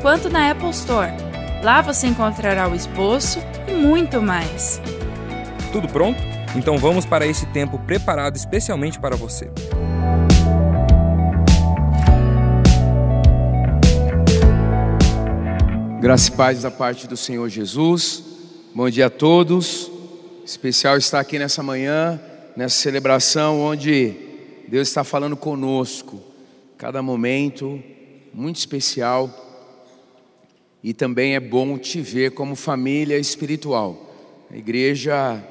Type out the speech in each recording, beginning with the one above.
quanto na Apple Store. Lá você encontrará o esboço e muito mais. Tudo pronto? Então vamos para esse tempo preparado especialmente para você. Graça e paz da parte do Senhor Jesus. Bom dia a todos. Especial estar aqui nessa manhã, nessa celebração onde Deus está falando conosco. Cada momento muito especial. E também é bom te ver como família espiritual. A igreja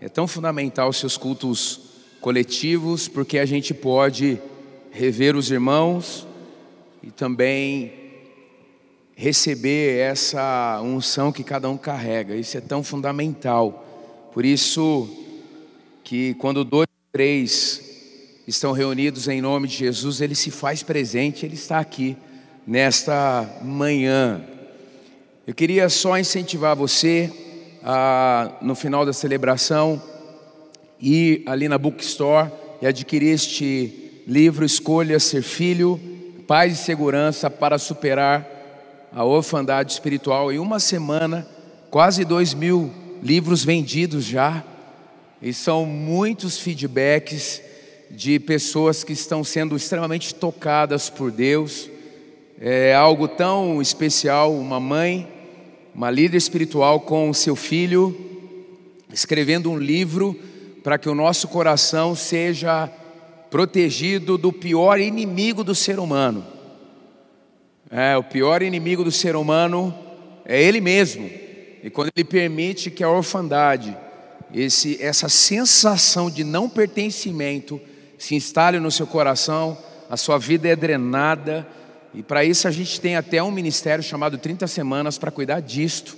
é tão fundamental seus cultos coletivos, porque a gente pode rever os irmãos e também receber essa unção que cada um carrega. Isso é tão fundamental. Por isso que quando dois três estão reunidos em nome de Jesus, ele se faz presente, ele está aqui nesta manhã. Eu queria só incentivar você a, no final da celebração, ir ali na bookstore e adquirir este livro Escolha Ser Filho, Paz e Segurança para Superar a Orfandade Espiritual. Em uma semana, quase dois mil livros vendidos já, e são muitos feedbacks de pessoas que estão sendo extremamente tocadas por Deus. É algo tão especial, uma mãe uma líder espiritual com o seu filho, escrevendo um livro para que o nosso coração seja protegido do pior inimigo do ser humano. É, o pior inimigo do ser humano é ele mesmo. E quando ele permite que a orfandade, esse, essa sensação de não pertencimento se instale no seu coração, a sua vida é drenada, e para isso a gente tem até um ministério chamado 30 Semanas para cuidar disto,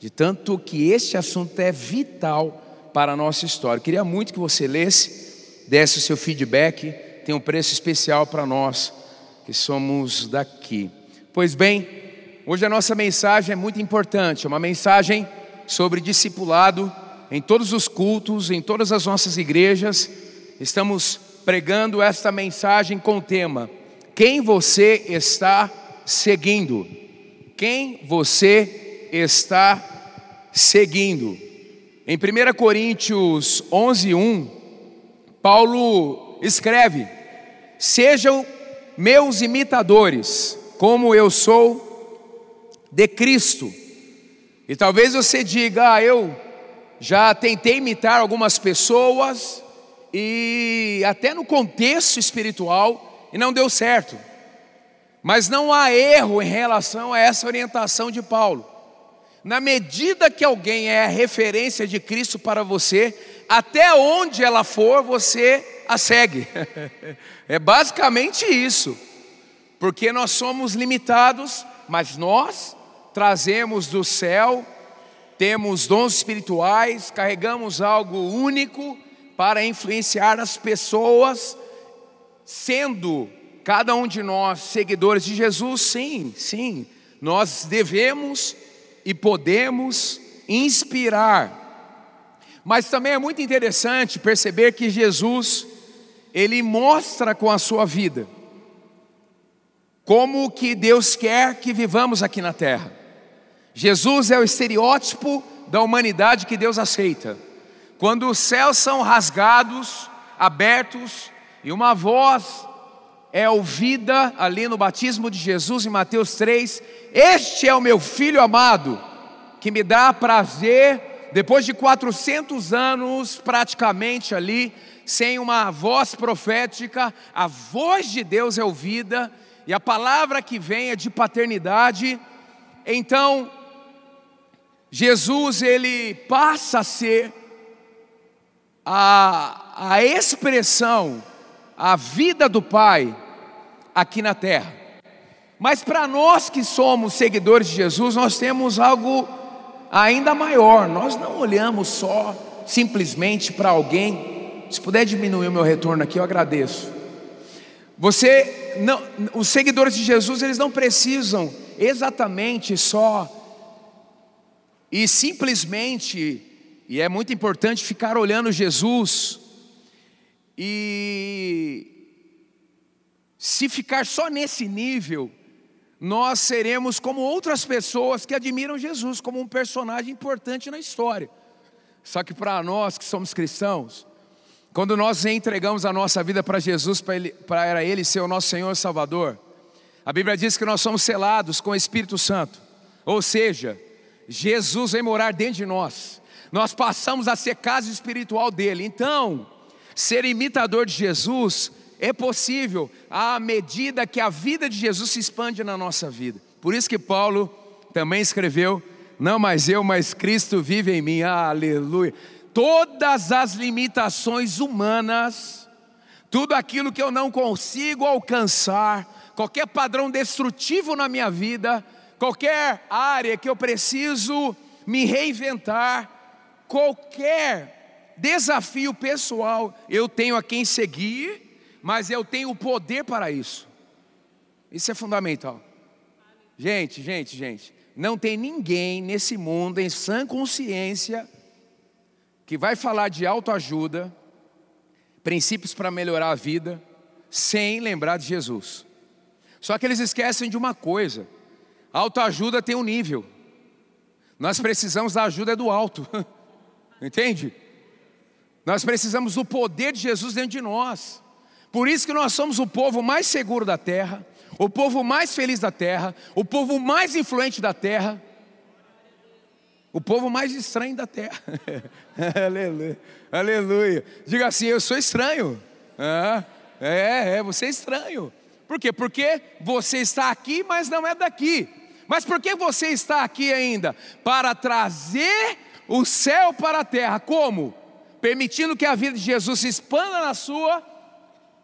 de tanto que este assunto é vital para a nossa história. Eu queria muito que você lesse, desse o seu feedback, tem um preço especial para nós que somos daqui. Pois bem, hoje a nossa mensagem é muito importante, é uma mensagem sobre discipulado em todos os cultos, em todas as nossas igrejas. Estamos pregando esta mensagem com o tema quem você está seguindo? Quem você está seguindo? Em 1 Coríntios 11, 1, Paulo escreve: Sejam meus imitadores, como eu sou de Cristo. E talvez você diga, ah, eu já tentei imitar algumas pessoas, e até no contexto espiritual, e não deu certo. Mas não há erro em relação a essa orientação de Paulo. Na medida que alguém é a referência de Cristo para você, até onde ela for, você a segue. é basicamente isso. Porque nós somos limitados, mas nós trazemos do céu, temos dons espirituais, carregamos algo único para influenciar as pessoas sendo cada um de nós seguidores de Jesus, sim, sim, nós devemos e podemos inspirar. Mas também é muito interessante perceber que Jesus, ele mostra com a sua vida como que Deus quer que vivamos aqui na terra. Jesus é o estereótipo da humanidade que Deus aceita. Quando os céus são rasgados, abertos, e uma voz é ouvida ali no batismo de Jesus em Mateus 3: Este é o meu filho amado, que me dá prazer, depois de 400 anos praticamente ali, sem uma voz profética, a voz de Deus é ouvida e a palavra que vem é de paternidade. Então, Jesus ele passa a ser a, a expressão a vida do Pai aqui na terra. Mas para nós que somos seguidores de Jesus, nós temos algo ainda maior. Nós não olhamos só simplesmente para alguém. Se puder diminuir o meu retorno aqui, eu agradeço. Você não, os seguidores de Jesus, eles não precisam exatamente só e simplesmente, e é muito importante ficar olhando Jesus e se ficar só nesse nível, nós seremos como outras pessoas que admiram Jesus como um personagem importante na história. Só que para nós que somos cristãos, quando nós entregamos a nossa vida para Jesus, para ele, Ele ser o nosso Senhor e Salvador, a Bíblia diz que nós somos selados com o Espírito Santo, ou seja, Jesus vem morar dentro de nós, nós passamos a ser casa espiritual dele. Então, ser imitador de Jesus é possível à medida que a vida de Jesus se expande na nossa vida. Por isso que Paulo também escreveu: Não mais eu, mas Cristo vive em mim. Aleluia. Todas as limitações humanas, tudo aquilo que eu não consigo alcançar, qualquer padrão destrutivo na minha vida, qualquer área que eu preciso me reinventar, qualquer desafio pessoal, eu tenho a quem seguir mas eu tenho o poder para isso. Isso é fundamental. Gente, gente, gente, não tem ninguém nesse mundo em sã consciência que vai falar de autoajuda, princípios para melhorar a vida, sem lembrar de Jesus. Só que eles esquecem de uma coisa: autoajuda tem um nível. Nós precisamos da ajuda do alto. Entende? Nós precisamos do poder de Jesus dentro de nós. Por isso que nós somos o povo mais seguro da terra, o povo mais feliz da terra, o povo mais influente da terra, o povo mais estranho da terra. aleluia, aleluia. Diga assim: eu sou estranho. Ah, é, é, você é estranho. Por quê? Porque você está aqui, mas não é daqui. Mas por que você está aqui ainda? Para trazer o céu para a terra. Como? Permitindo que a vida de Jesus se expanda na sua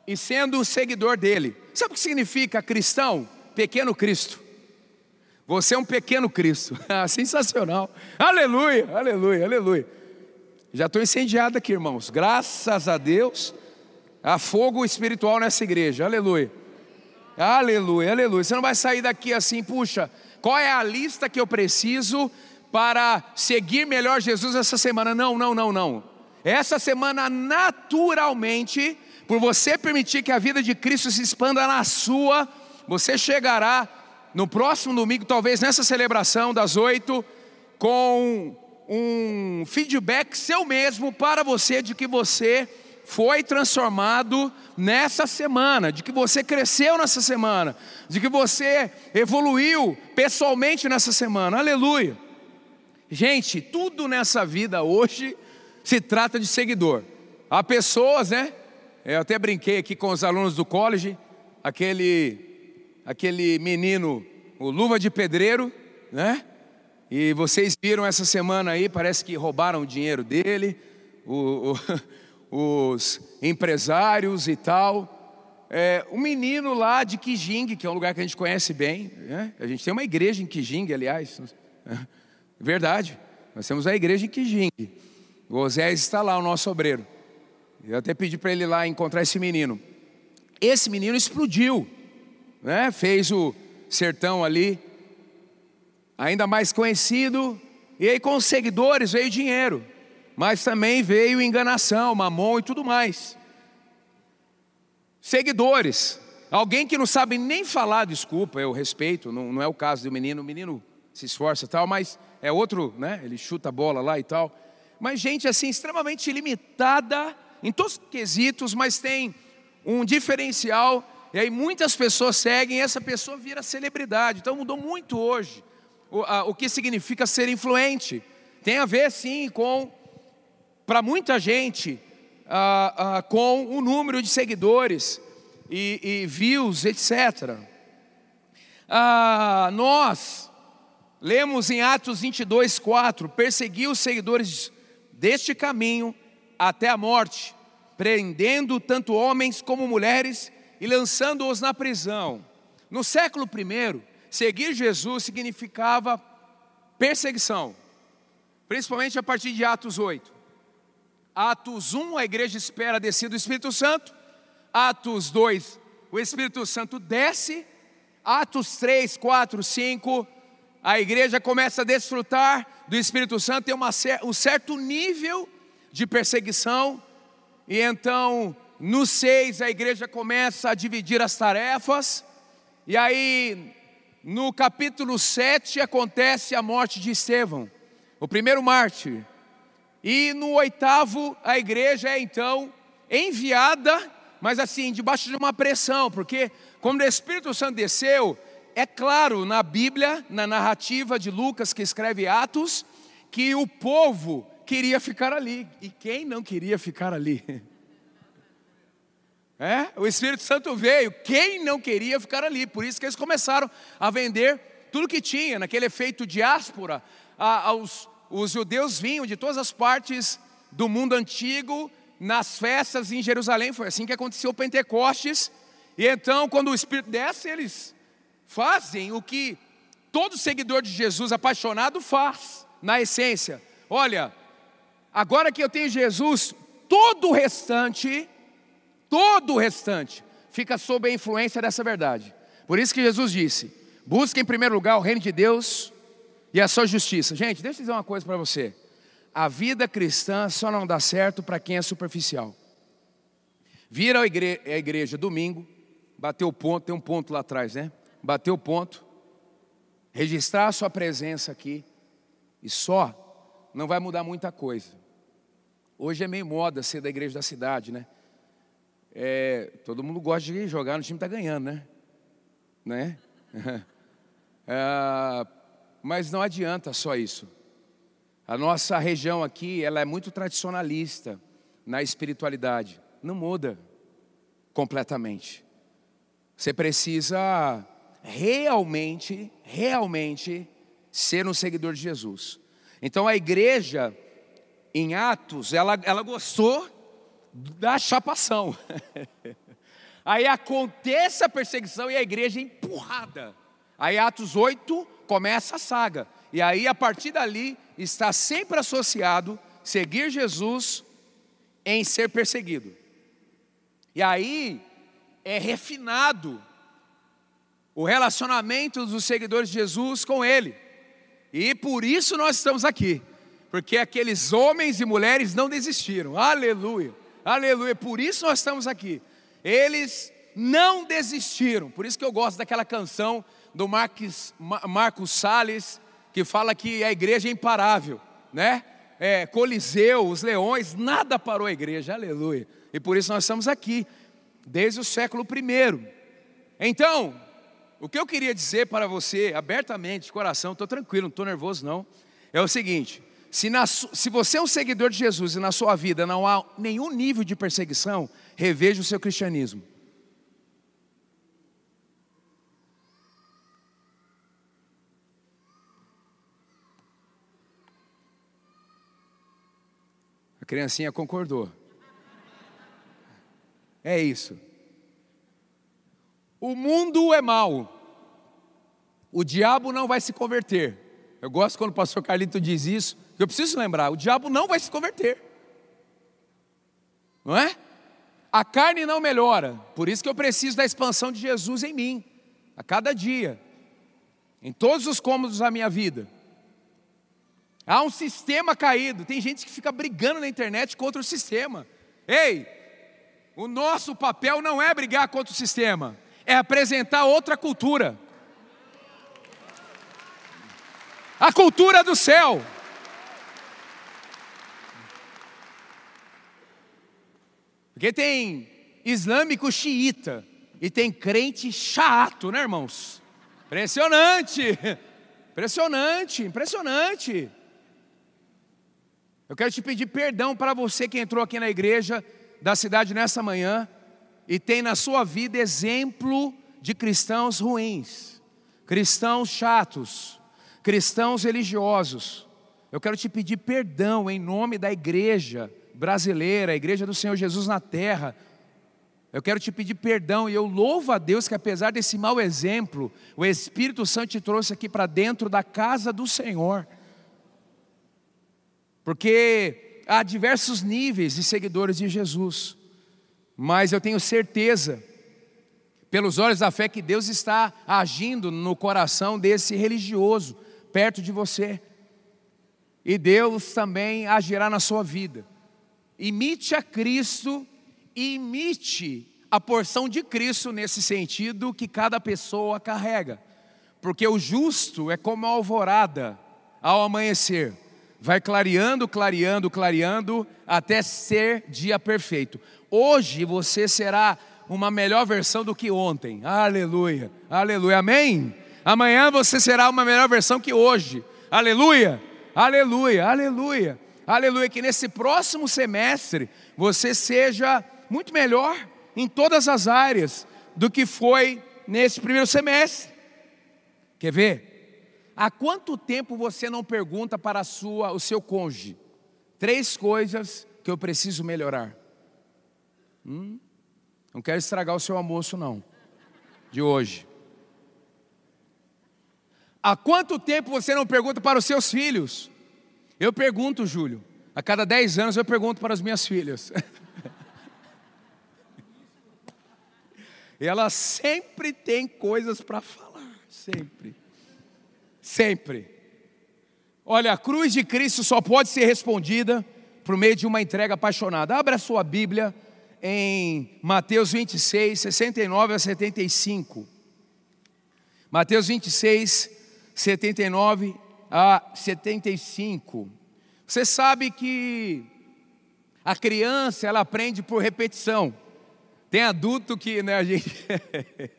e sendo um seguidor dele. Sabe o que significa cristão? Pequeno Cristo. Você é um pequeno Cristo. Ah, sensacional. Aleluia, aleluia, aleluia. Já estou incendiado aqui, irmãos. Graças a Deus, há fogo espiritual nessa igreja. Aleluia. Aleluia, aleluia. Você não vai sair daqui assim, puxa, qual é a lista que eu preciso para seguir melhor Jesus essa semana? Não, não, não, não. Essa semana, naturalmente, por você permitir que a vida de Cristo se expanda na sua, você chegará no próximo domingo, talvez nessa celebração das oito, com um feedback seu mesmo para você de que você foi transformado nessa semana, de que você cresceu nessa semana, de que você evoluiu pessoalmente nessa semana. Aleluia. Gente, tudo nessa vida hoje se trata de seguidor. Há pessoas, né, eu até brinquei aqui com os alunos do college, aquele, aquele menino, o luva de pedreiro, né? E vocês viram essa semana aí, parece que roubaram o dinheiro dele, o, o, os empresários e tal. É, um menino lá de Kijing, que é um lugar que a gente conhece bem, né? a gente tem uma igreja em Kijing, aliás. Verdade, nós temos a igreja em Kijing. O está lá, o nosso obreiro. Eu até pedi para ele lá encontrar esse menino. Esse menino explodiu, né? fez o sertão ali, ainda mais conhecido, e aí com os seguidores veio dinheiro, mas também veio enganação, mamon e tudo mais. Seguidores, alguém que não sabe nem falar, desculpa, eu respeito, não, não é o caso do menino, o menino se esforça e tal, mas é outro, né? Ele chuta a bola lá e tal. Mas gente assim, extremamente limitada em todos os quesitos, mas tem um diferencial, e aí muitas pessoas seguem, e essa pessoa vira celebridade. Então mudou muito hoje o, a, o que significa ser influente. Tem a ver, sim, com, para muita gente, a, a, com o número de seguidores e, e views, etc. Ah, nós lemos em Atos 22, 4: perseguiu os seguidores deste caminho até a morte, prendendo tanto homens como mulheres e lançando-os na prisão. No século I, seguir Jesus significava perseguição, principalmente a partir de Atos 8. Atos 1, a igreja espera a descida do Espírito Santo. Atos 2, o Espírito Santo desce. Atos 3, 4, 5, a igreja começa a desfrutar do Espírito Santo, tem uma, um certo nível de perseguição, e então no 6 a igreja começa a dividir as tarefas, e aí no capítulo 7 acontece a morte de Estevão, o primeiro mártir. E no oitavo a igreja é então enviada, mas assim, debaixo de uma pressão, porque quando o Espírito Santo desceu, é claro na Bíblia, na narrativa de Lucas que escreve Atos, que o povo queria ficar ali. E quem não queria ficar ali? É? O Espírito Santo veio, quem não queria ficar ali? Por isso que eles começaram a vender tudo que tinha, naquele efeito diáspora. A, aos, os judeus vinham de todas as partes do mundo antigo nas festas em Jerusalém. Foi assim que aconteceu o Pentecostes. E então, quando o Espírito desce, eles fazem o que todo seguidor de Jesus apaixonado faz, na essência. Olha, agora que eu tenho Jesus, todo o restante todo o restante fica sob a influência dessa verdade. Por isso que Jesus disse: busque em primeiro lugar o reino de Deus e a sua justiça. Gente, deixa eu dizer uma coisa para você. A vida cristã só não dá certo para quem é superficial. Vir à igreja, à igreja domingo, bater o ponto, tem um ponto lá atrás, né? Bater o ponto, registrar a sua presença aqui, e só não vai mudar muita coisa. Hoje é meio moda ser da igreja da cidade, né? É, todo mundo gosta de jogar no time está ganhando, né? né? é, mas não adianta só isso. A nossa região aqui, ela é muito tradicionalista na espiritualidade. Não muda completamente. Você precisa realmente, realmente ser um seguidor de Jesus. Então a igreja em Atos, ela, ela gostou da chapação. Aí acontece a perseguição e a igreja é empurrada. Aí Atos 8 começa a saga. E aí a partir dali está sempre associado seguir Jesus em ser perseguido. E aí é refinado o relacionamento dos seguidores de Jesus com ele. E por isso nós estamos aqui, porque aqueles homens e mulheres não desistiram. Aleluia. Aleluia. Por isso nós estamos aqui. Eles não desistiram. Por isso que eu gosto daquela canção do Marcos, Marcos Salles, que fala que a igreja é imparável, né? É, Coliseu, os leões, nada parou a igreja, aleluia. E por isso nós estamos aqui, desde o século I. Então, o que eu queria dizer para você, abertamente, de coração, estou tranquilo, não estou nervoso não, é o seguinte: se, na, se você é um seguidor de Jesus e na sua vida não há nenhum nível de perseguição, reveja o seu cristianismo. A criancinha concordou. É isso. O mundo é mau. O diabo não vai se converter. Eu gosto quando o pastor Carlito diz isso. Eu preciso lembrar: o diabo não vai se converter, não é? A carne não melhora, por isso que eu preciso da expansão de Jesus em mim, a cada dia, em todos os cômodos da minha vida. Há um sistema caído, tem gente que fica brigando na internet contra o sistema. Ei, o nosso papel não é brigar contra o sistema, é apresentar outra cultura. A cultura do céu. Porque tem islâmico xiita e tem crente chato, né, irmãos? Impressionante! Impressionante, impressionante. Eu quero te pedir perdão para você que entrou aqui na igreja da cidade nessa manhã e tem na sua vida exemplo de cristãos ruins, cristãos chatos, cristãos religiosos. Eu quero te pedir perdão em nome da igreja brasileira, a igreja do Senhor Jesus na terra. Eu quero te pedir perdão e eu louvo a Deus que, apesar desse mau exemplo, o Espírito Santo te trouxe aqui para dentro da casa do Senhor. Porque há diversos níveis de seguidores de Jesus, mas eu tenho certeza, pelos olhos da fé, que Deus está agindo no coração desse religioso perto de você, e Deus também agirá na sua vida. Imite a Cristo, imite a porção de Cristo nesse sentido que cada pessoa carrega, porque o justo é como a alvorada ao amanhecer vai clareando, clareando, clareando, até ser dia perfeito. Hoje você será uma melhor versão do que ontem. Aleluia, aleluia, amém? Amanhã você será uma melhor versão que hoje. Aleluia, aleluia, aleluia, aleluia. Que nesse próximo semestre você seja muito melhor em todas as áreas do que foi nesse primeiro semestre. Quer ver? Há quanto tempo você não pergunta para sua, o seu cônjuge? Três coisas que eu preciso melhorar. Hum? Não quero estragar o seu almoço, não, de hoje. Há quanto tempo você não pergunta para os seus filhos? Eu pergunto, Júlio. A cada dez anos eu pergunto para as minhas filhas. e elas sempre têm coisas para falar, sempre. Sempre. Olha, a cruz de Cristo só pode ser respondida por meio de uma entrega apaixonada. Abra a sua Bíblia em Mateus 26, 69 a 75. Mateus 26, 79 a 75. Você sabe que a criança ela aprende por repetição. Tem adulto que, né, a gente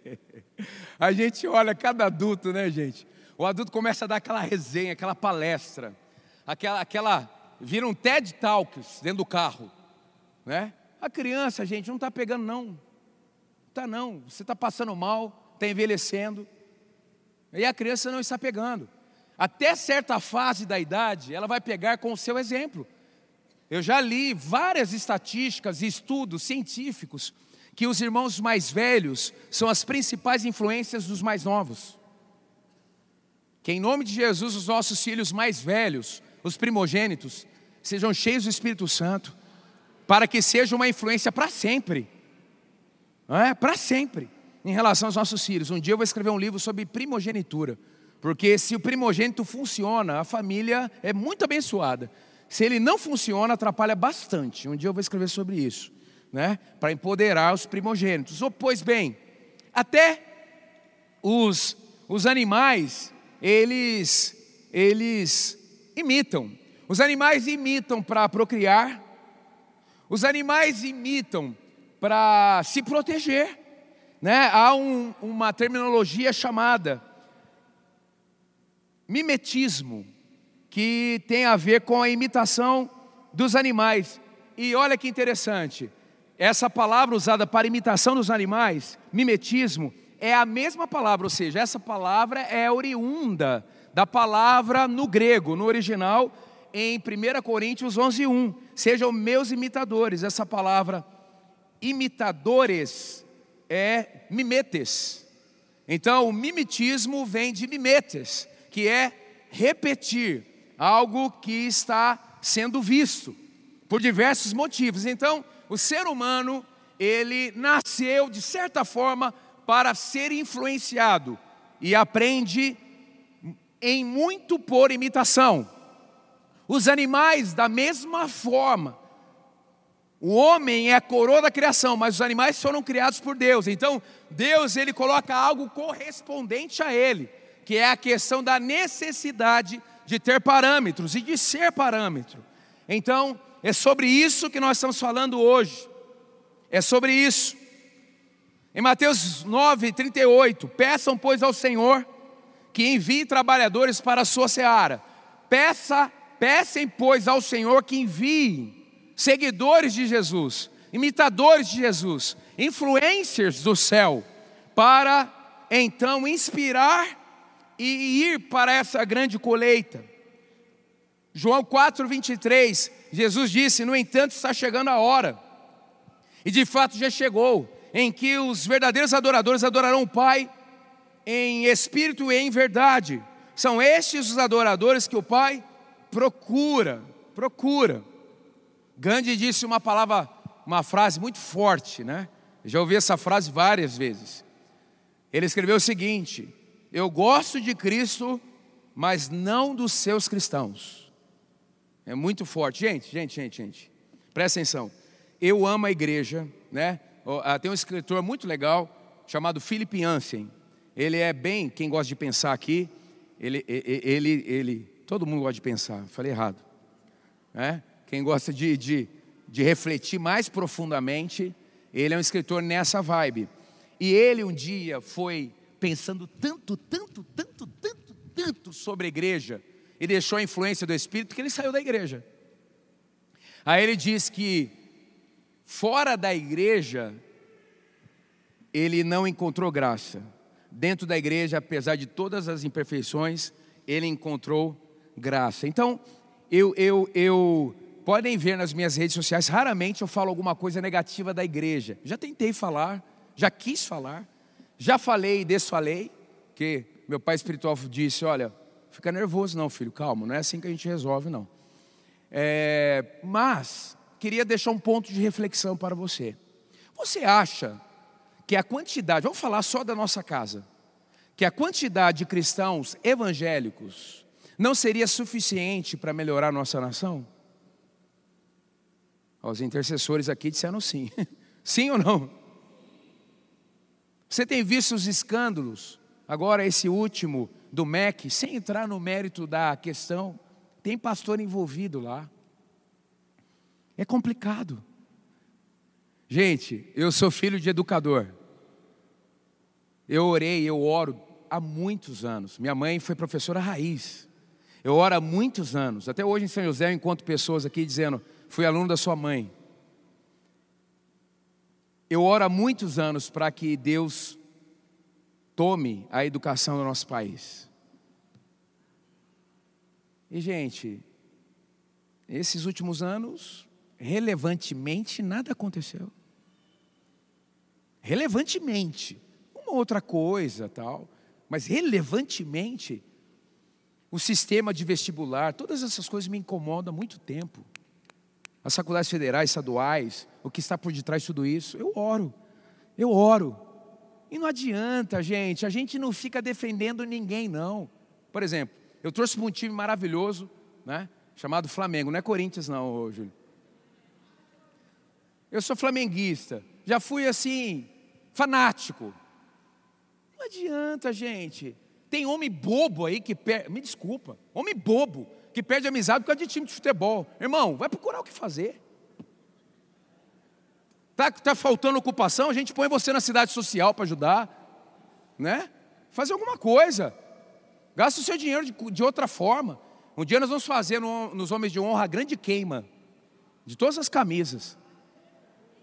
a gente olha cada adulto, né, gente? O adulto começa a dar aquela resenha, aquela palestra, aquela, aquela vira um TED Talks dentro do carro, né? A criança, gente, não está pegando não, está não. Você está passando mal, está envelhecendo, e a criança não está pegando. Até certa fase da idade, ela vai pegar com o seu exemplo. Eu já li várias estatísticas e estudos científicos que os irmãos mais velhos são as principais influências dos mais novos. Que em nome de Jesus os nossos filhos mais velhos, os primogênitos, sejam cheios do Espírito Santo, para que seja uma influência para sempre. É? Para sempre. Em relação aos nossos filhos. Um dia eu vou escrever um livro sobre primogenitura. Porque se o primogênito funciona, a família é muito abençoada. Se ele não funciona, atrapalha bastante. Um dia eu vou escrever sobre isso, né? Para empoderar os primogênitos. Ou, pois bem, até os, os animais eles, eles imitam. Os animais imitam para procriar, os animais imitam para se proteger. Né? Há um, uma terminologia chamada mimetismo, que tem a ver com a imitação dos animais. E olha que interessante, essa palavra usada para imitação dos animais, mimetismo, é a mesma palavra, ou seja, essa palavra é oriunda da palavra no grego, no original, em 1 Coríntios 11, 1. Sejam meus imitadores. Essa palavra imitadores é mimetes. Então, o mimetismo vem de mimetes, que é repetir algo que está sendo visto por diversos motivos. Então, o ser humano, ele nasceu de certa forma para ser influenciado e aprende em muito por imitação. Os animais, da mesma forma, o homem é a coroa da criação, mas os animais foram criados por Deus. Então, Deus ele coloca algo correspondente a ele, que é a questão da necessidade de ter parâmetros e de ser parâmetro. Então, é sobre isso que nós estamos falando hoje. É sobre isso. Em Mateus 9, 38, peçam, pois, ao Senhor que envie trabalhadores para a sua seara. Peça, peçam, pois, ao Senhor que envie seguidores de Jesus, imitadores de Jesus, influencers do céu, para então inspirar e ir para essa grande colheita. João 4, 23, Jesus disse: No entanto, está chegando a hora, e de fato já chegou em que os verdadeiros adoradores adorarão o Pai em espírito e em verdade. São estes os adoradores que o Pai procura, procura. Gandhi disse uma palavra, uma frase muito forte, né? Já ouvi essa frase várias vezes. Ele escreveu o seguinte: Eu gosto de Cristo, mas não dos seus cristãos. É muito forte. Gente, gente, gente, gente. Presta atenção. Eu amo a igreja, né? Ah, tem um escritor muito legal chamado Philip Yancey. Ele é bem, quem gosta de pensar aqui, ele, ele, ele, todo mundo gosta de pensar, falei errado. Né? Quem gosta de, de, de refletir mais profundamente, ele é um escritor nessa vibe. E ele um dia foi pensando tanto, tanto, tanto, tanto, tanto sobre a igreja e deixou a influência do Espírito que ele saiu da igreja. Aí ele diz que fora da igreja ele não encontrou graça. Dentro da igreja, apesar de todas as imperfeições, ele encontrou graça. Então, eu, eu, eu podem ver nas minhas redes sociais, raramente eu falo alguma coisa negativa da igreja. Já tentei falar, já quis falar, já falei e desfalei, que meu pai espiritual disse: olha, fica nervoso, não, filho, calma, não é assim que a gente resolve, não. É, mas queria deixar um ponto de reflexão para você. Você acha que a quantidade, vamos falar só da nossa casa, que a quantidade de cristãos evangélicos não seria suficiente para melhorar nossa nação? Os intercessores aqui disseram sim. sim ou não? Você tem visto os escândalos, agora esse último do MEC, sem entrar no mérito da questão, tem pastor envolvido lá. É complicado. Gente, eu sou filho de educador. Eu orei, eu oro há muitos anos. Minha mãe foi professora raiz. Eu oro há muitos anos. Até hoje em São José eu encontro pessoas aqui dizendo: fui aluno da sua mãe. Eu oro há muitos anos para que Deus tome a educação do nosso país. E, gente, esses últimos anos, relevantemente, nada aconteceu. Relevantemente. Uma outra coisa, tal. Mas relevantemente, o sistema de vestibular, todas essas coisas me incomodam há muito tempo as faculdades federais, estaduais, o que está por detrás de tudo isso. Eu oro, eu oro. E não adianta, gente, a gente não fica defendendo ninguém, não. Por exemplo, eu trouxe um time maravilhoso, né, chamado Flamengo, não é Corinthians, não, Júlio. Eu sou flamenguista, já fui assim, fanático. Não adianta, gente. Tem homem bobo aí que perde, me desculpa, homem bobo que perde amizade por causa de time de futebol. Irmão, vai procurar o que fazer. Tá, tá faltando ocupação, a gente põe você na cidade social para ajudar, né? Fazer alguma coisa. Gasta o seu dinheiro de, de outra forma. Um dia nós vamos fazer no, nos Homens de Honra a grande queima de todas as camisas.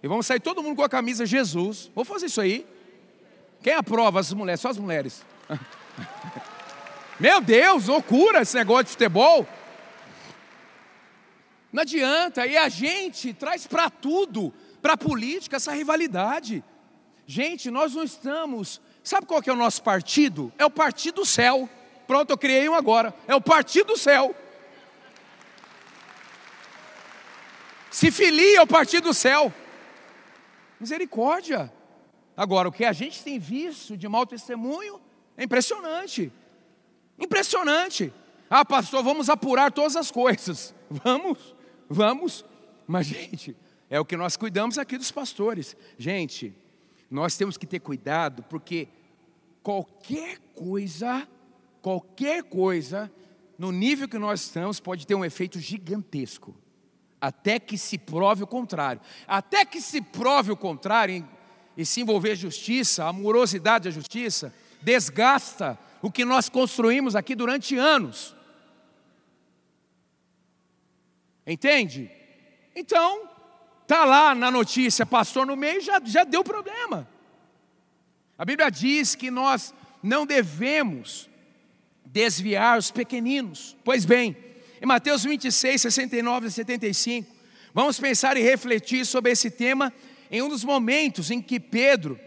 E vamos sair todo mundo com a camisa Jesus. Vou fazer isso aí. Quem aprova? As mulheres, só as mulheres. Meu Deus, loucura esse negócio de futebol. Não adianta, e a gente traz para tudo, para a política, essa rivalidade. Gente, nós não estamos. Sabe qual que é o nosso partido? É o partido do céu. Pronto, eu criei um agora. É o partido do céu. Se filia ao partido do céu. Misericórdia. Agora, o que a gente tem visto de mau testemunho é impressionante. Impressionante. Ah, pastor, vamos apurar todas as coisas. Vamos. Vamos, mas gente, é o que nós cuidamos aqui dos pastores. Gente, nós temos que ter cuidado, porque qualquer coisa, qualquer coisa, no nível que nós estamos, pode ter um efeito gigantesco. Até que se prove o contrário. Até que se prove o contrário, e se envolver justiça, amorosidade da justiça, desgasta o que nós construímos aqui durante anos. Entende? Então, tá lá na notícia, pastor no meio, já, já deu problema. A Bíblia diz que nós não devemos desviar os pequeninos. Pois bem, em Mateus 26, 69 e 75, vamos pensar e refletir sobre esse tema em um dos momentos em que Pedro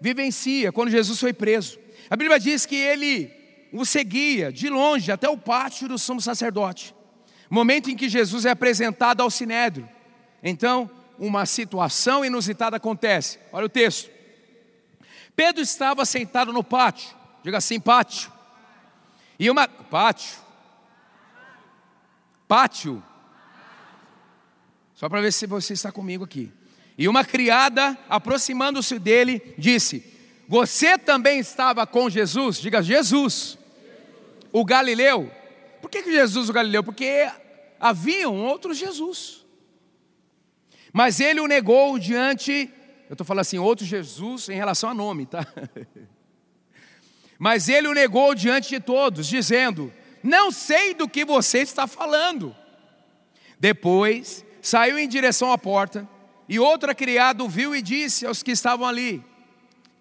vivencia, quando Jesus foi preso. A Bíblia diz que ele o seguia de longe até o pátio do sumo sacerdote. Momento em que Jesus é apresentado ao sinédrio. Então, uma situação inusitada acontece. Olha o texto. Pedro estava sentado no pátio. Diga assim, pátio. E uma pátio. Pátio. Só para ver se você está comigo aqui. E uma criada, aproximando-se dele, disse: Você também estava com Jesus? Diga Jesus o Galileu. Por que, Jesus o Galileu? Porque havia um outro Jesus. Mas ele o negou diante, eu estou falando assim, outro Jesus em relação a nome, tá? Mas ele o negou diante de todos, dizendo: Não sei do que você está falando. Depois saiu em direção à porta, e outra criada viu e disse aos que estavam ali: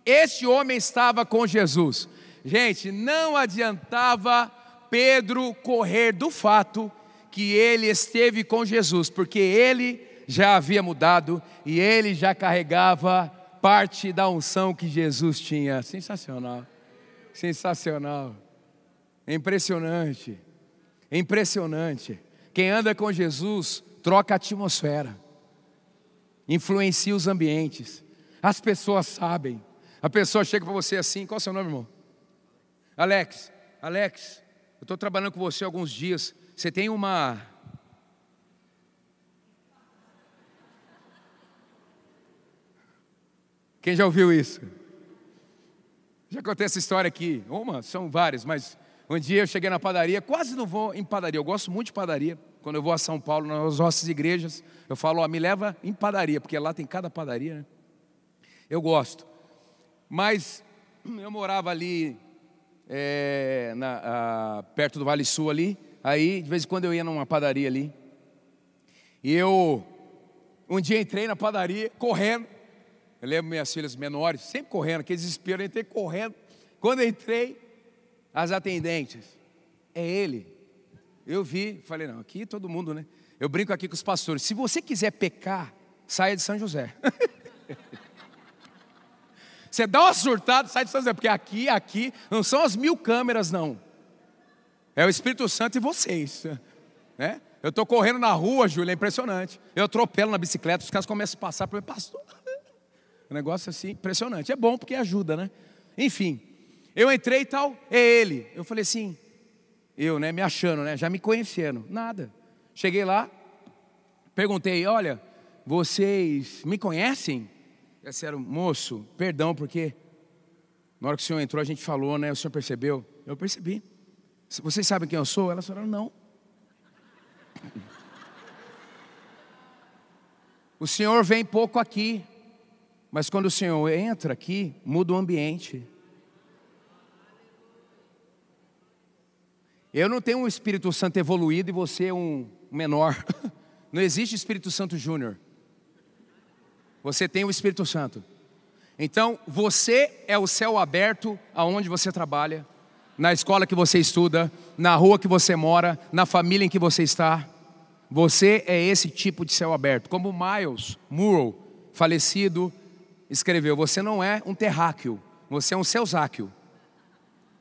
Este homem estava com Jesus. Gente, não adiantava Pedro correr do fato que ele esteve com Jesus, porque ele já havia mudado e ele já carregava parte da unção que Jesus tinha. Sensacional, sensacional, impressionante, impressionante. Quem anda com Jesus troca a atmosfera, influencia os ambientes, as pessoas sabem. A pessoa chega para você assim: qual é o seu nome, irmão? Alex, Alex, eu estou trabalhando com você alguns dias. Você tem uma. Quem já ouviu isso? Já contei essa história aqui. Uma, são várias, mas um dia eu cheguei na padaria, quase não vou em padaria. Eu gosto muito de padaria. Quando eu vou a São Paulo, nas nossas igrejas, eu falo, ó, me leva em padaria, porque lá tem cada padaria, né? Eu gosto. Mas eu morava ali é, na, a, perto do Vale Sul ali. Aí, de vez em quando eu ia numa padaria ali. E eu, um dia entrei na padaria, correndo. Eu lembro minhas filhas menores, sempre correndo, aquele desespero, eu entrei correndo. Quando eu entrei, as atendentes, é ele. Eu vi, falei, não, aqui todo mundo, né? Eu brinco aqui com os pastores, se você quiser pecar, saia de São José. Você dá uma surtada, sai de São José, porque aqui, aqui, não são as mil câmeras, não. É o Espírito Santo e vocês. Né? Eu estou correndo na rua, Júlia, é impressionante. Eu atropelo na bicicleta, os caras começam a passar para mim, pastor. Um negócio assim, impressionante. É bom porque ajuda, né? Enfim, eu entrei e tal, é ele. Eu falei assim, eu, né, me achando, né, já me conhecendo. Nada. Cheguei lá, perguntei, olha, vocês me conhecem? Eles disseram, moço, perdão, porque na hora que o senhor entrou, a gente falou, né? O senhor percebeu? Eu percebi. Vocês sabem quem eu sou? Elas falaram, não. O senhor vem pouco aqui, mas quando o senhor entra aqui, muda o ambiente. Eu não tenho um Espírito Santo evoluído e você um menor. Não existe Espírito Santo Júnior. Você tem o Espírito Santo. Então, você é o céu aberto aonde você trabalha, na escola que você estuda, na rua que você mora, na família em que você está. Você é esse tipo de céu aberto. Como Miles Murrow, falecido, escreveu: Você não é um terráqueo, você é um ceusáqueo.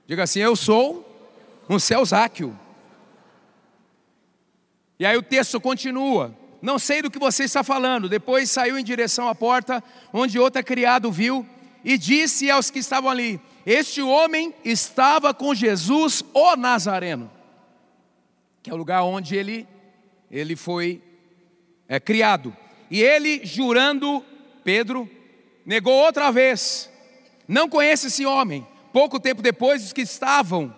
Diga assim: Eu sou um ceusáqueo. E aí o texto continua: não sei do que você está falando. Depois saiu em direção à porta, onde outra criado viu, e disse aos que estavam ali: Este homem estava com Jesus, o Nazareno, que é o lugar onde ele, ele foi é, criado. E ele, jurando, Pedro, negou outra vez: Não conhece esse homem. Pouco tempo depois, os que estavam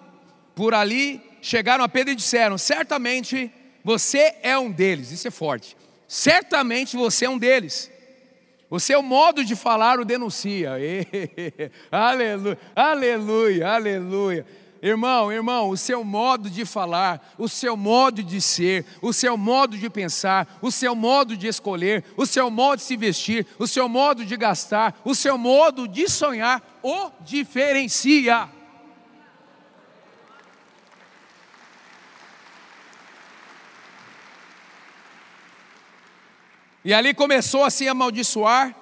por ali chegaram a Pedro e disseram: Certamente você é um deles, isso é forte. Certamente você é um deles. O seu modo de falar o denuncia. aleluia, aleluia, aleluia. Irmão, irmão, o seu modo de falar, o seu modo de ser, o seu modo de pensar, o seu modo de escolher, o seu modo de se vestir, o seu modo de gastar, o seu modo de sonhar o diferencia. E ali começou a se amaldiçoar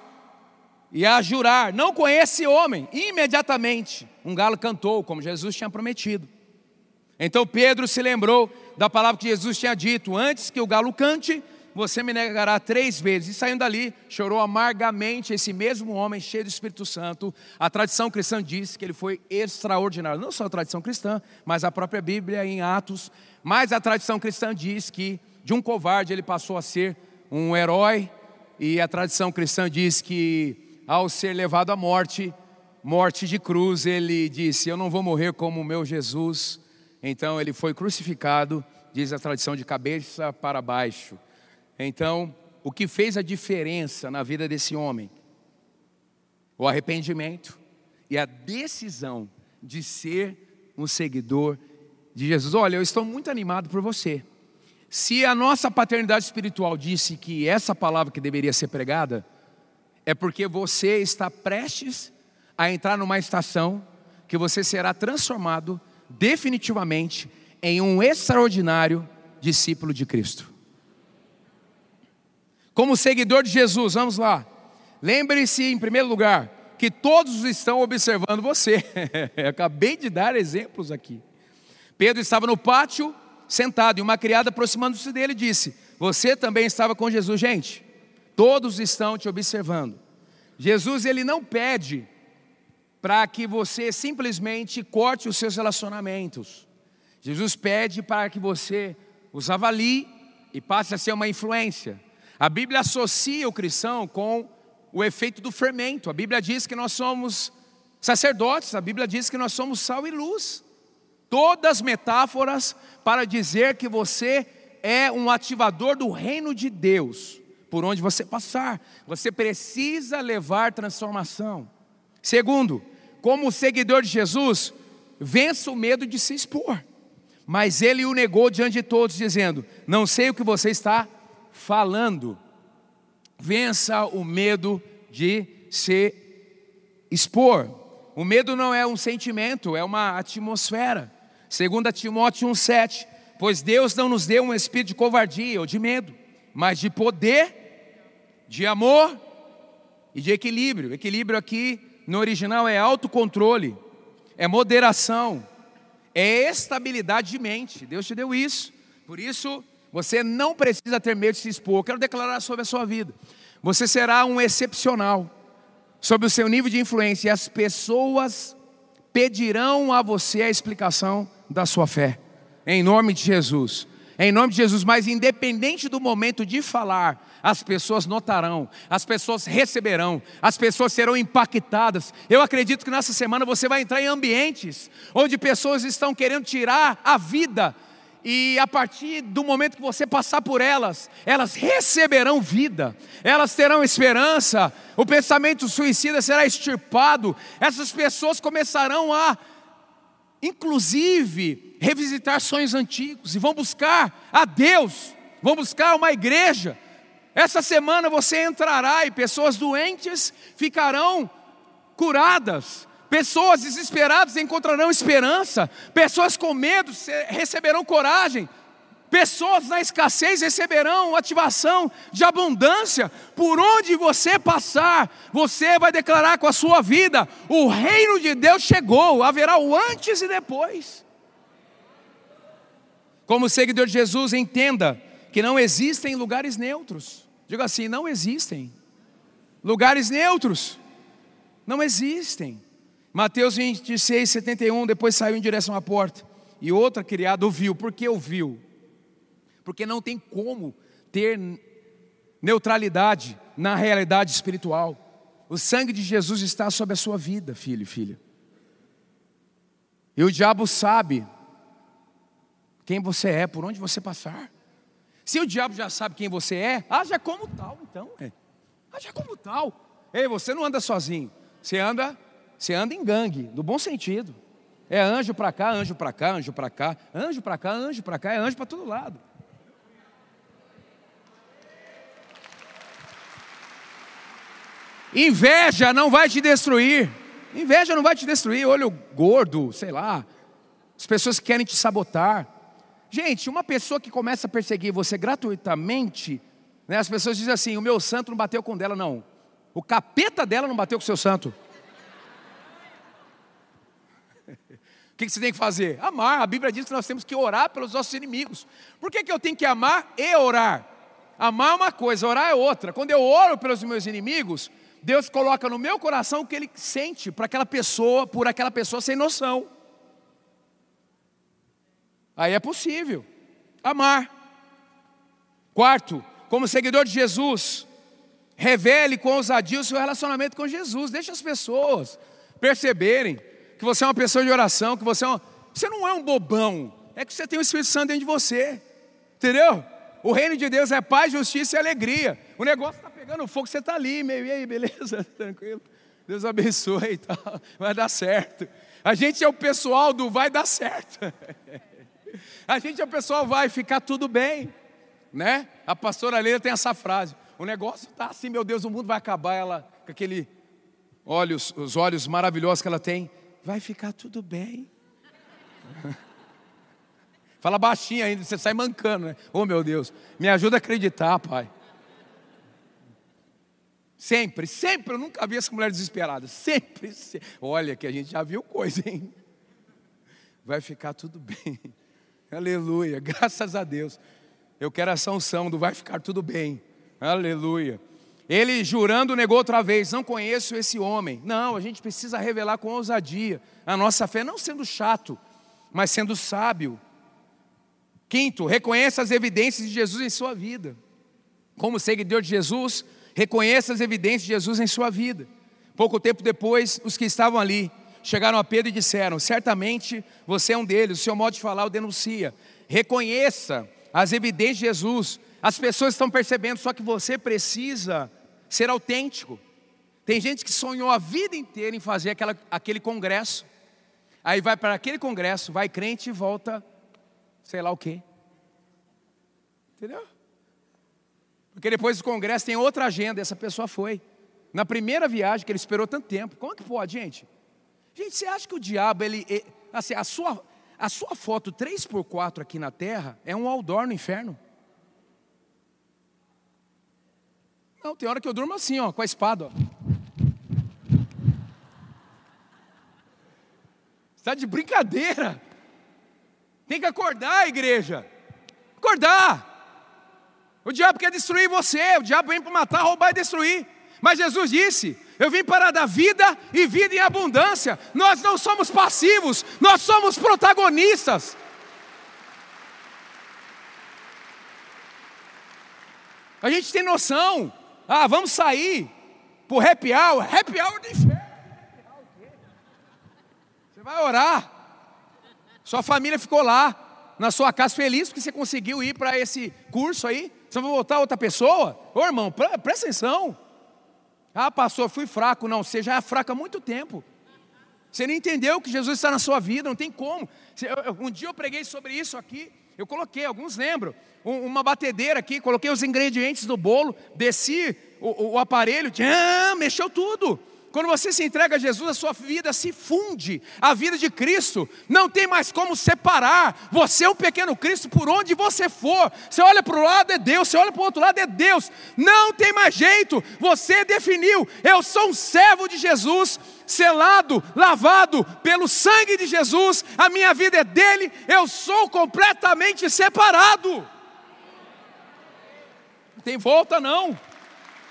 e a jurar: Não conhece homem. Imediatamente, um galo cantou, como Jesus tinha prometido. Então Pedro se lembrou da palavra que Jesus tinha dito: Antes que o galo cante, você me negará três vezes. E saindo dali, chorou amargamente esse mesmo homem cheio do Espírito Santo. A tradição cristã diz que ele foi extraordinário. Não só a tradição cristã, mas a própria Bíblia em Atos. Mas a tradição cristã diz que de um covarde ele passou a ser um herói. E a tradição cristã diz que ao ser levado à morte, morte de cruz, ele disse: Eu não vou morrer como o meu Jesus. Então ele foi crucificado, diz a tradição, de cabeça para baixo. Então, o que fez a diferença na vida desse homem? O arrependimento e a decisão de ser um seguidor de Jesus. Olha, eu estou muito animado por você. Se a nossa paternidade espiritual disse que essa palavra que deveria ser pregada, é porque você está prestes a entrar numa estação que você será transformado definitivamente em um extraordinário discípulo de Cristo. Como seguidor de Jesus, vamos lá. Lembre-se, em primeiro lugar, que todos estão observando você. acabei de dar exemplos aqui. Pedro estava no pátio, sentado, e uma criada aproximando-se dele disse: Você também estava com Jesus, gente. Todos estão te observando. Jesus, ele não pede para que você simplesmente corte os seus relacionamentos. Jesus pede para que você os avalie e passe a ser uma influência. A Bíblia associa o cristão com o efeito do fermento. A Bíblia diz que nós somos sacerdotes, a Bíblia diz que nós somos sal e luz. Todas metáforas para dizer que você é um ativador do reino de Deus, por onde você passar. Você precisa levar transformação. Segundo, como seguidor de Jesus, vença o medo de se expor. Mas ele o negou diante de todos, dizendo: Não sei o que você está falando. Vença o medo de se expor. O medo não é um sentimento, é uma atmosfera. Segundo Timóteo 1,7, pois Deus não nos deu um espírito de covardia ou de medo, mas de poder, de amor e de equilíbrio. Equilíbrio aqui no original é autocontrole, é moderação, é estabilidade de mente. Deus te deu isso. Por isso, você não precisa ter medo de se expor. Quero declarar sobre a sua vida. Você será um excepcional sobre o seu nível de influência e as pessoas pedirão a você a explicação da sua fé. Em nome de Jesus. Em nome de Jesus, mas independente do momento de falar, as pessoas notarão, as pessoas receberão, as pessoas serão impactadas. Eu acredito que nessa semana você vai entrar em ambientes onde pessoas estão querendo tirar a vida e a partir do momento que você passar por elas, elas receberão vida, elas terão esperança, o pensamento suicida será extirpado, essas pessoas começarão a, inclusive, revisitar sonhos antigos e vão buscar a Deus, vão buscar uma igreja. Essa semana você entrará e pessoas doentes ficarão curadas, Pessoas desesperadas encontrarão esperança, pessoas com medo receberão coragem, pessoas na escassez receberão ativação de abundância. Por onde você passar, você vai declarar com a sua vida: o reino de Deus chegou, haverá o antes e depois. Como seguidor de Jesus, entenda que não existem lugares neutros. Diga assim: não existem. Lugares neutros. Não existem. Mateus 26, 71, depois saiu em direção à porta. E outra criada ouviu. Por que ouviu? Porque não tem como ter neutralidade na realidade espiritual. O sangue de Jesus está sobre a sua vida, filho e filha. E o diabo sabe quem você é, por onde você passar. Se o diabo já sabe quem você é, haja como tal, então. É. Haja como tal. Ei, você não anda sozinho, você anda você anda em gangue, no bom sentido. É anjo para cá, anjo para cá, anjo para cá, anjo para cá, anjo para cá, é anjo para todo lado. Inveja não vai te destruir. Inveja não vai te destruir. Olho gordo, sei lá. As pessoas que querem te sabotar. Gente, uma pessoa que começa a perseguir você gratuitamente, né, as pessoas dizem assim: o meu santo não bateu com dela, não. O capeta dela não bateu com o seu santo. O que você tem que fazer? Amar. A Bíblia diz que nós temos que orar pelos nossos inimigos. Por que, que eu tenho que amar e orar? Amar é uma coisa, orar é outra. Quando eu oro pelos meus inimigos, Deus coloca no meu coração o que Ele sente para aquela pessoa, por aquela pessoa sem noção. Aí é possível amar. Quarto, como seguidor de Jesus, revele com ousadia o seu relacionamento com Jesus. Deixe as pessoas perceberem que você é uma pessoa de oração, que você é uma... você não é um bobão, é que você tem o Espírito Santo dentro de você. Entendeu? O reino de Deus é paz, justiça e alegria. O negócio está pegando fogo, você está ali, meio, e aí, beleza? Tranquilo? Deus abençoe e tal, vai dar certo. A gente é o pessoal do vai dar certo. A gente é o pessoal vai ficar tudo bem, né? A pastora Leila tem essa frase: o negócio está assim, meu Deus, o mundo vai acabar. Ela com aquele olhos, os olhos maravilhosos que ela tem, vai ficar tudo bem. Fala baixinho ainda, você sai mancando, né? Oh meu Deus, me ajuda a acreditar, pai. Sempre, sempre, eu nunca vi essa mulher desesperada. Sempre, sempre. Olha que a gente já viu coisa, hein? Vai ficar tudo bem. Aleluia, graças a Deus. Eu quero essa unção do vai ficar tudo bem. Aleluia. Ele jurando negou outra vez: Não conheço esse homem. Não, a gente precisa revelar com ousadia a nossa fé, não sendo chato, mas sendo sábio. Quinto, reconheça as evidências de Jesus em sua vida. Como seguidor de Jesus, reconheça as evidências de Jesus em sua vida. Pouco tempo depois, os que estavam ali chegaram a Pedro e disseram: Certamente você é um deles, o seu modo de falar o denuncia. Reconheça as evidências de Jesus. As pessoas estão percebendo, só que você precisa ser autêntico. Tem gente que sonhou a vida inteira em fazer aquela, aquele congresso. Aí vai para aquele congresso, vai crente e volta, sei lá o quê. Entendeu? Porque depois do congresso tem outra agenda, essa pessoa foi. Na primeira viagem que ele esperou tanto tempo. Como é que pode, gente? Gente, você acha que o diabo, ele, assim, a sua, a sua foto 3x4 aqui na terra é um outdoor no inferno? Não, tem hora que eu durmo assim, ó, com a espada. Está de brincadeira. Tem que acordar, igreja. Acordar. O diabo quer destruir você. O diabo vem para matar, roubar e destruir. Mas Jesus disse: Eu vim para dar vida e vida em abundância. Nós não somos passivos, nós somos protagonistas. A gente tem noção ah, vamos sair o happy hour. Happy hour de inferno. Você vai orar. Sua família ficou lá, na sua casa, feliz porque você conseguiu ir para esse curso aí. Você vai voltar outra pessoa? Ô irmão, presta atenção. Ah, pastor, fui fraco. Não, você já é fraco há muito tempo. Você não entendeu que Jesus está na sua vida, não tem como. Um dia eu preguei sobre isso aqui. Eu coloquei, alguns lembram, uma batedeira aqui, coloquei os ingredientes do bolo, desci o, o aparelho, mexeu tudo. Quando você se entrega a Jesus, a sua vida se funde. A vida de Cristo não tem mais como separar. Você é um pequeno Cristo por onde você for. Você olha para o lado é Deus, você olha para o outro lado é Deus. Não tem mais jeito. Você definiu. Eu sou um servo de Jesus selado, lavado pelo sangue de Jesus, a minha vida é dele, eu sou completamente separado. Tem volta não,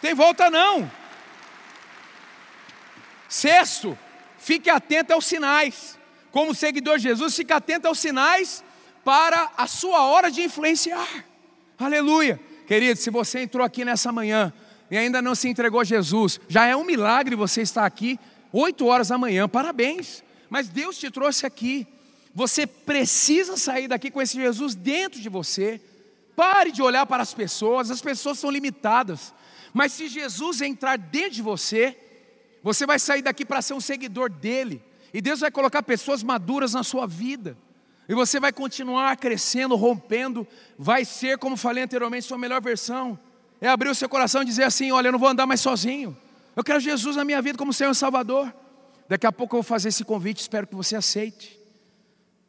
tem volta não. Sexto, fique atento aos sinais. Como seguidor de Jesus, fique atento aos sinais para a sua hora de influenciar. Aleluia. Querido, se você entrou aqui nessa manhã e ainda não se entregou a Jesus, já é um milagre você estar aqui 8 horas da manhã, parabéns. Mas Deus te trouxe aqui. Você precisa sair daqui com esse Jesus dentro de você. Pare de olhar para as pessoas, as pessoas são limitadas. Mas se Jesus entrar dentro de você, você vai sair daqui para ser um seguidor dele. E Deus vai colocar pessoas maduras na sua vida. E você vai continuar crescendo, rompendo. Vai ser, como falei anteriormente, sua melhor versão. É abrir o seu coração e dizer assim: Olha, eu não vou andar mais sozinho. Eu quero Jesus na minha vida como Senhor e Salvador. Daqui a pouco eu vou fazer esse convite, espero que você aceite.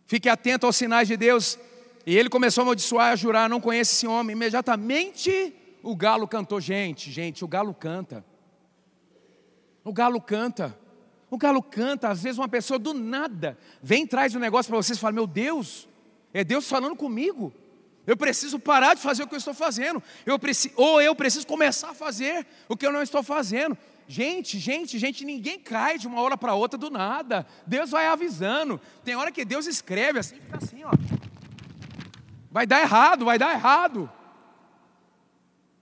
Fique atento aos sinais de Deus. E ele começou a amaldiçoar e a jurar: não conhece esse homem. Imediatamente o galo cantou. Gente, gente, o galo canta. O galo canta. O galo canta, às vezes uma pessoa do nada vem traz um negócio para vocês e fala: Meu Deus, é Deus falando comigo. Eu preciso parar de fazer o que eu estou fazendo. Eu ou eu preciso começar a fazer o que eu não estou fazendo. Gente, gente, gente, ninguém cai de uma hora para outra do nada. Deus vai avisando. Tem hora que Deus escreve assim, fica assim, ó. Vai dar errado, vai dar errado.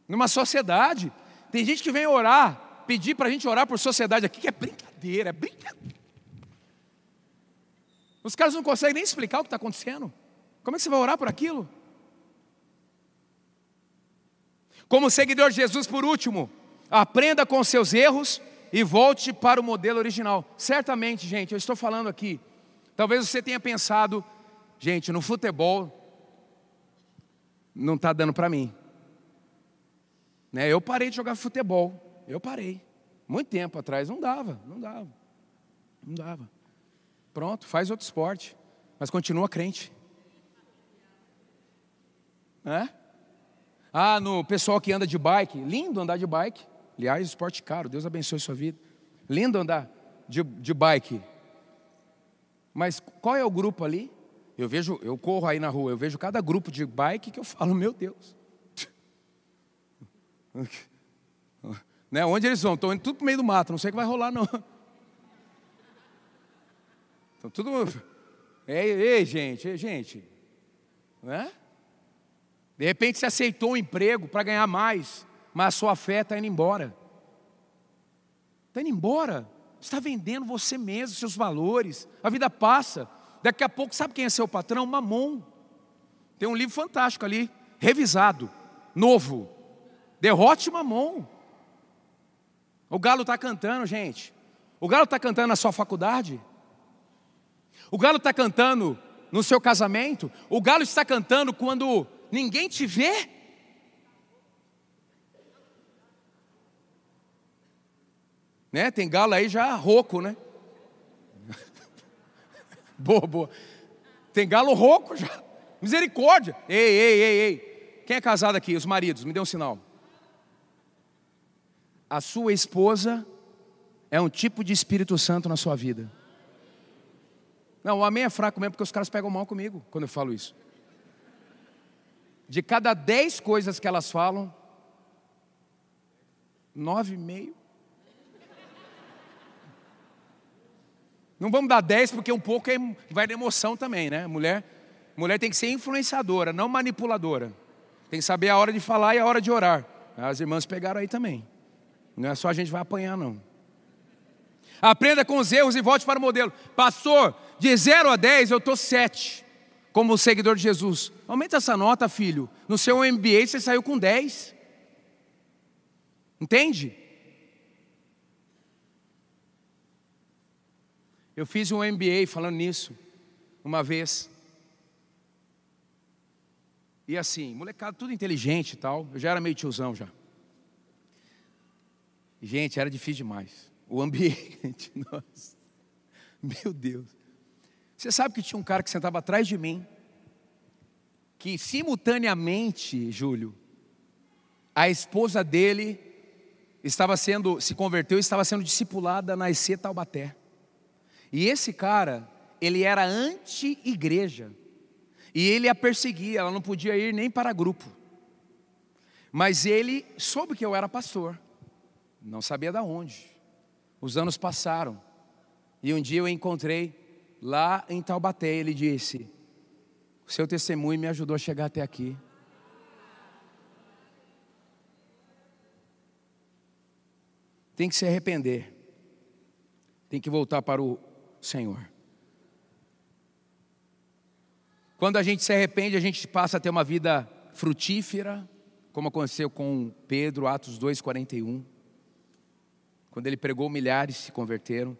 Numa sociedade. Tem gente que vem orar, pedir para a gente orar por sociedade aqui, que é brincadeira, é brincadeira. Os caras não conseguem nem explicar o que está acontecendo. Como é que você vai orar por aquilo? Como seguidor de Jesus, por último, aprenda com seus erros e volte para o modelo original. Certamente, gente, eu estou falando aqui. Talvez você tenha pensado, gente, no futebol não está dando para mim. Né? Eu parei de jogar futebol. Eu parei. Muito tempo atrás não dava, não dava. Não dava. Pronto, faz outro esporte, mas continua crente. É? Ah, no pessoal que anda de bike, lindo andar de bike. Aliás, esporte caro, Deus abençoe sua vida. Lindo andar de, de bike. Mas qual é o grupo ali? Eu vejo, eu corro aí na rua, eu vejo cada grupo de bike que eu falo, meu Deus. né? Onde eles vão? Estão indo tudo pro meio do mato, não sei o que vai rolar, não. Estão tudo. Ei, ei, gente, ei, gente. Né? De repente você aceitou um emprego para ganhar mais, mas a sua fé está indo embora. Está indo embora. Está vendendo você mesmo, seus valores. A vida passa. Daqui a pouco, sabe quem é seu patrão? Mamon. Tem um livro fantástico ali, revisado, novo. Derrote Mamon. O galo está cantando, gente. O galo está cantando na sua faculdade. O galo está cantando no seu casamento. O galo está cantando quando ninguém te vê? Né? Tem galo aí já rouco, né? boa, boa. Tem galo rouco já. Misericórdia. Ei, ei, ei, ei. Quem é casado aqui? Os maridos, me dê um sinal. A sua esposa é um tipo de Espírito Santo na sua vida. Não, o amém é fraco mesmo, porque os caras pegam mal comigo quando eu falo isso de cada dez coisas que elas falam, nove e meio. Não vamos dar dez, porque um pouco é, vai de emoção também, né? Mulher, mulher tem que ser influenciadora, não manipuladora. Tem que saber a hora de falar e a hora de orar. As irmãs pegaram aí também. Não é só a gente vai apanhar, não. Aprenda com os erros e volte para o modelo. Pastor, de 0 a 10 eu estou 7 como seguidor de Jesus. Aumenta essa nota, filho. No seu MBA você saiu com 10. Entende? Eu fiz um MBA falando nisso, uma vez. E assim, molecada tudo inteligente e tal. Eu já era meio tiozão já. Gente, era difícil demais. O ambiente, nossa. Meu Deus. Você sabe que tinha um cara que sentava atrás de mim, que simultaneamente, Júlio, a esposa dele estava sendo, se converteu e estava sendo discipulada na EC Taubaté. E esse cara, ele era anti-igreja. E ele a perseguia, ela não podia ir nem para grupo. Mas ele soube que eu era pastor. Não sabia de onde. Os anos passaram. E um dia eu encontrei lá em Taubaté, ele disse: O seu testemunho me ajudou a chegar até aqui. Tem que se arrepender, tem que voltar para o Senhor. Quando a gente se arrepende, a gente passa a ter uma vida frutífera, como aconteceu com Pedro, Atos 2,41. Quando ele pregou, milhares se converteram.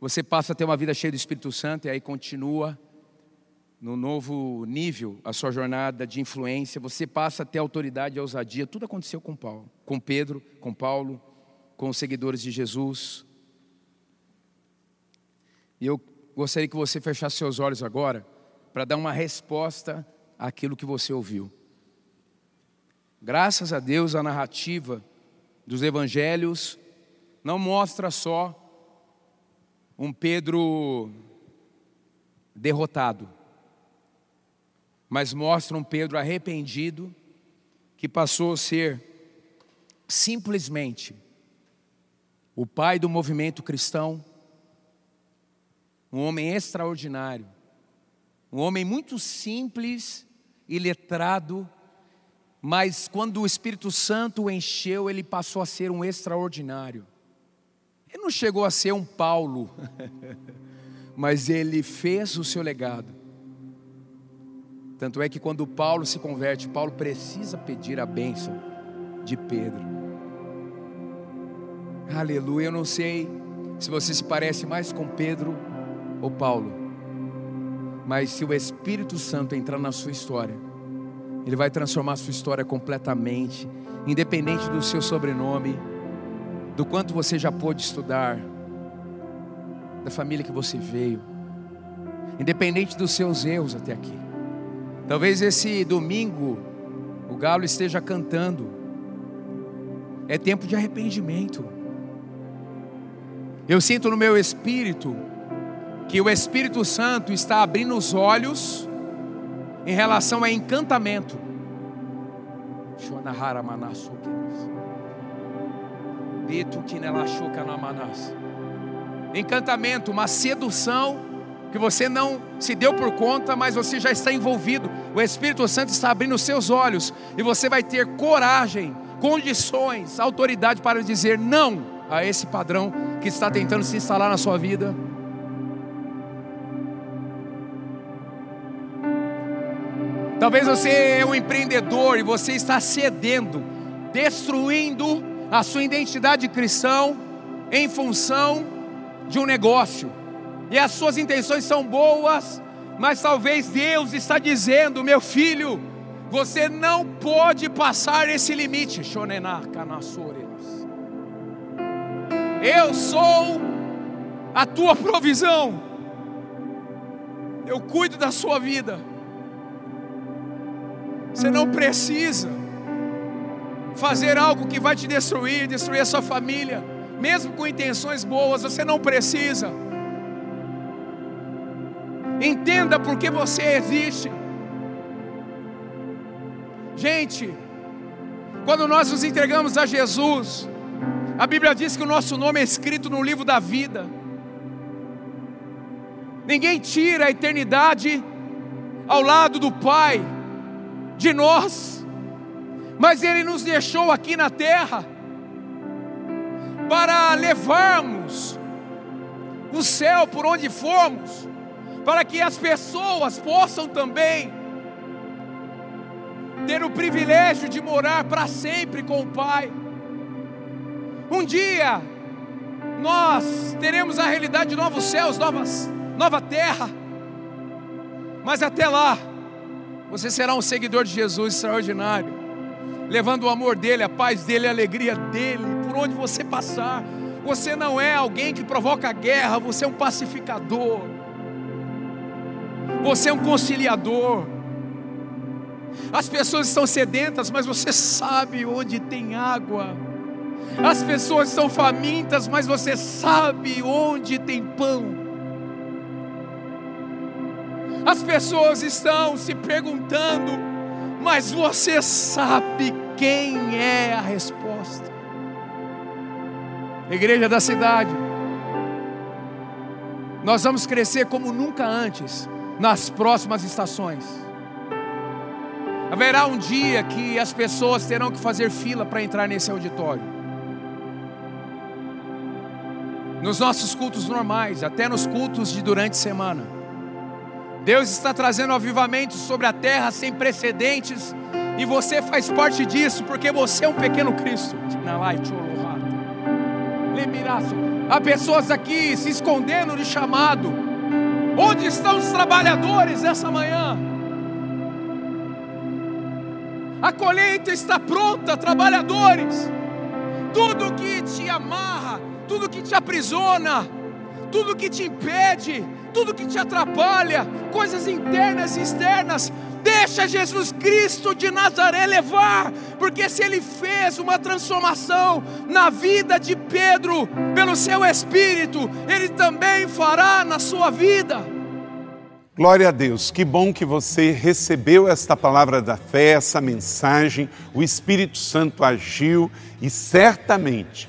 Você passa a ter uma vida cheia do Espírito Santo e aí continua no novo nível a sua jornada de influência. Você passa a ter autoridade e ousadia. Tudo aconteceu com Paulo, com Pedro, com Paulo, com os seguidores de Jesus. E eu gostaria que você fechasse seus olhos agora para dar uma resposta àquilo que você ouviu. Graças a Deus, a narrativa dos evangelhos não mostra só um Pedro derrotado, mas mostra um Pedro arrependido que passou a ser simplesmente o pai do movimento cristão, um homem extraordinário, um homem muito simples e letrado, mas quando o Espírito Santo o encheu, ele passou a ser um extraordinário. Ele não chegou a ser um Paulo, mas ele fez o seu legado. Tanto é que quando Paulo se converte, Paulo precisa pedir a bênção de Pedro. Aleluia, eu não sei se você se parece mais com Pedro ou Paulo, mas se o Espírito Santo entrar na sua história, ele vai transformar a sua história completamente, independente do seu sobrenome, do quanto você já pôde estudar, da família que você veio, independente dos seus erros até aqui. Talvez esse domingo o galo esteja cantando, é tempo de arrependimento. Eu sinto no meu espírito que o Espírito Santo está abrindo os olhos em relação a encantamento. Encantamento, uma sedução que você não se deu por conta, mas você já está envolvido. O Espírito Santo está abrindo os seus olhos e você vai ter coragem, condições, autoridade para dizer não a esse padrão que está tentando se instalar na sua vida. Talvez você é um empreendedor e você está cedendo, destruindo a sua identidade cristã em função de um negócio. E as suas intenções são boas, mas talvez Deus está dizendo, meu filho, você não pode passar esse limite. Eu sou a tua provisão. Eu cuido da sua vida. Você não precisa fazer algo que vai te destruir, destruir a sua família, mesmo com intenções boas, você não precisa. Entenda por que você existe. Gente, quando nós nos entregamos a Jesus, a Bíblia diz que o nosso nome é escrito no livro da vida. Ninguém tira a eternidade ao lado do Pai de nós, mas Ele nos deixou aqui na terra para levarmos o céu por onde formos, para que as pessoas possam também ter o privilégio de morar para sempre com o Pai. Um dia nós teremos a realidade de novos céus, novas, nova terra. Mas até lá, você será um seguidor de Jesus extraordinário, levando o amor dele, a paz dele, a alegria dele, por onde você passar. Você não é alguém que provoca guerra, você é um pacificador. Você é um conciliador. As pessoas estão sedentas, mas você sabe onde tem água. As pessoas estão famintas, mas você sabe onde tem pão. As pessoas estão se perguntando, mas você sabe quem é a resposta. Igreja da cidade, nós vamos crescer como nunca antes nas próximas estações. Haverá um dia que as pessoas terão que fazer fila para entrar nesse auditório. Nos nossos cultos normais, até nos cultos de durante a semana. Deus está trazendo avivamento sobre a terra sem precedentes, e você faz parte disso, porque você é um pequeno Cristo. Há pessoas aqui se escondendo de chamado. Onde estão os trabalhadores essa manhã? A colheita está pronta, trabalhadores. Tudo que te amarra, tudo que te aprisiona, tudo que te impede, tudo que te atrapalha, coisas internas e externas, Deixa Jesus Cristo de Nazaré levar, porque se ele fez uma transformação na vida de Pedro pelo seu espírito, ele também fará na sua vida. Glória a Deus, que bom que você recebeu esta palavra da fé, essa mensagem. O Espírito Santo agiu e certamente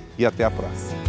e até a próxima.